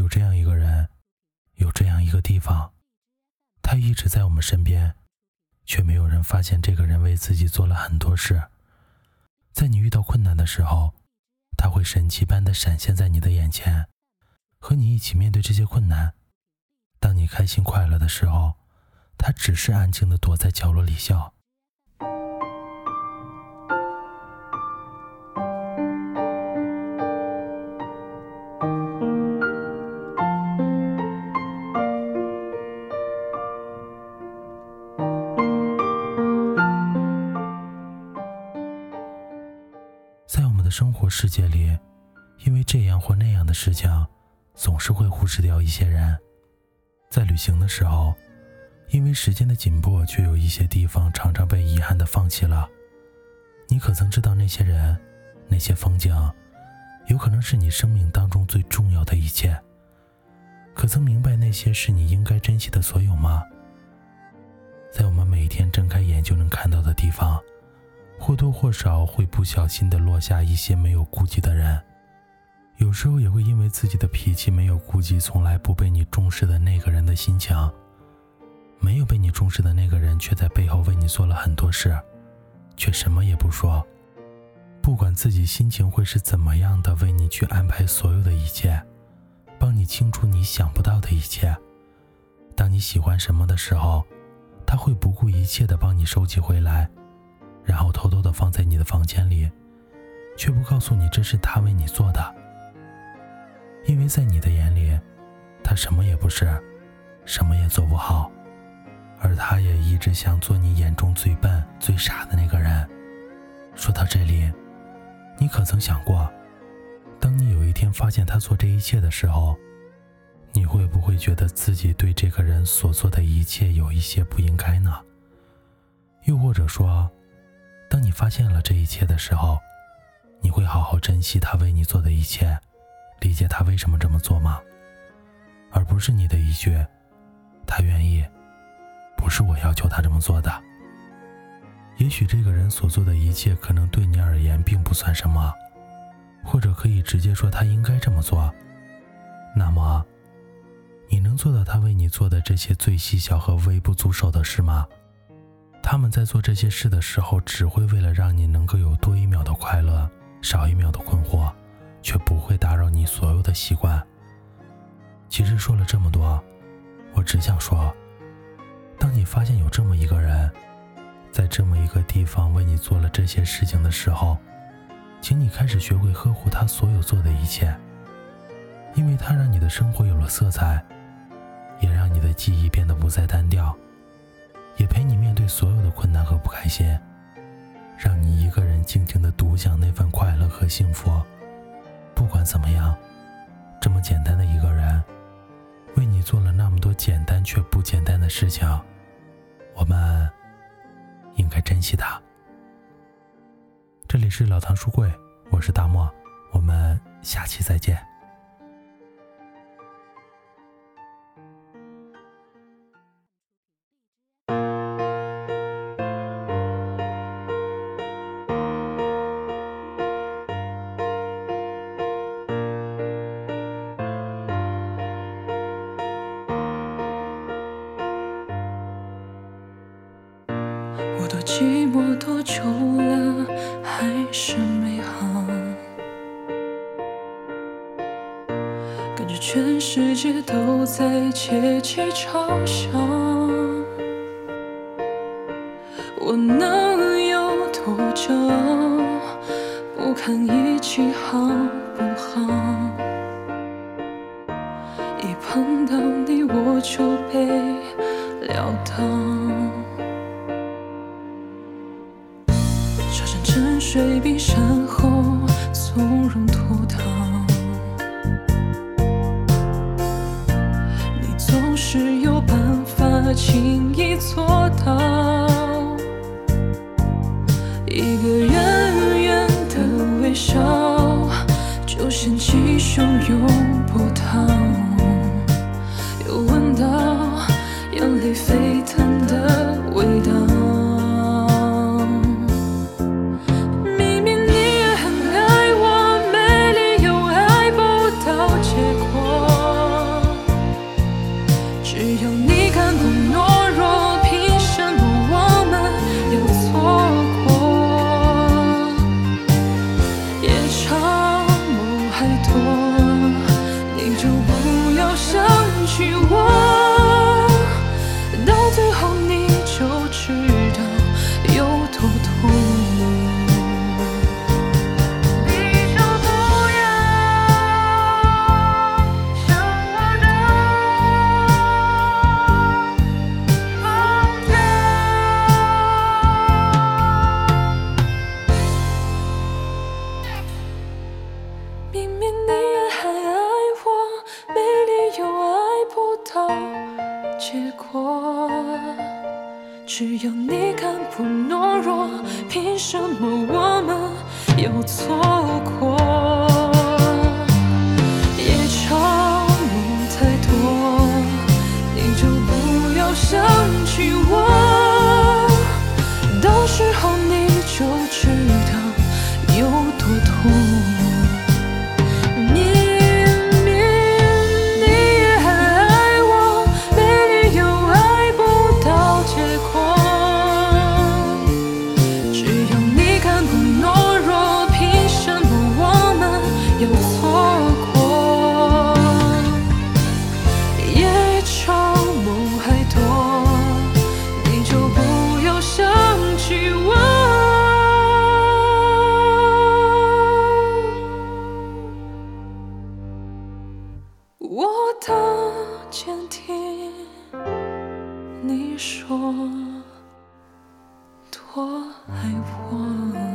有这样一个人，有这样一个地方，他一直在我们身边，却没有人发现这个人为自己做了很多事。在你遇到困难的时候，他会神奇般的闪现在你的眼前，和你一起面对这些困难。当你开心快乐的时候，他只是安静的躲在角落里笑。生活世界里，因为这样或那样的事情，总是会忽视掉一些人。在旅行的时候，因为时间的紧迫，却有一些地方常常被遗憾的放弃了。你可曾知道那些人、那些风景，有可能是你生命当中最重要的一切？可曾明白那些是你应该珍惜的所有吗？在我们每天睁开眼就能看到的地方。或多或少会不小心的落下一些没有顾忌的人，有时候也会因为自己的脾气没有顾及从来不被你重视的那个人的心情。没有被你重视的那个人，却在背后为你做了很多事，却什么也不说。不管自己心情会是怎么样的，为你去安排所有的一切，帮你清除你想不到的一切。当你喜欢什么的时候，他会不顾一切的帮你收集回来。然后偷偷的放在你的房间里，却不告诉你这是他为你做的。因为在你的眼里，他什么也不是，什么也做不好，而他也一直想做你眼中最笨、最傻的那个人。说到这里，你可曾想过，当你有一天发现他做这一切的时候，你会不会觉得自己对这个人所做的一切有一些不应该呢？又或者说？当你发现了这一切的时候，你会好好珍惜他为你做的一切，理解他为什么这么做吗？而不是你的一句“他愿意”，不是我要求他这么做的。也许这个人所做的一切可能对你而言并不算什么，或者可以直接说他应该这么做。那么，你能做到他为你做的这些最细小和微不足手的事吗？他们在做这些事的时候，只会为了让你能够有多一秒的快乐，少一秒的困惑，却不会打扰你所有的习惯。其实说了这么多，我只想说，当你发现有这么一个人，在这么一个地方为你做了这些事情的时候，请你开始学会呵护他所有做的一切，因为他让你的生活有了色彩，也让你的记忆变得不再单调。也陪你面对所有的困难和不开心，让你一个人静静的独享那份快乐和幸福。不管怎么样，这么简单的一个人，为你做了那么多简单却不简单的事情，我们应该珍惜他。这里是老唐书柜，我是大漠，我们下期再见。寂寞多久了，还是没好？感觉全世界都在窃窃嘲笑。我能有多久不堪一击好不好？一碰到你我就被撂倒。水冰山后，从容脱逃。你总是有办法轻易做到。一个远远的微笑，就掀起汹涌要你敢不懦弱，凭什么我们要错过？夜长梦太多，你就不要想起我。到时候你你说多爱我，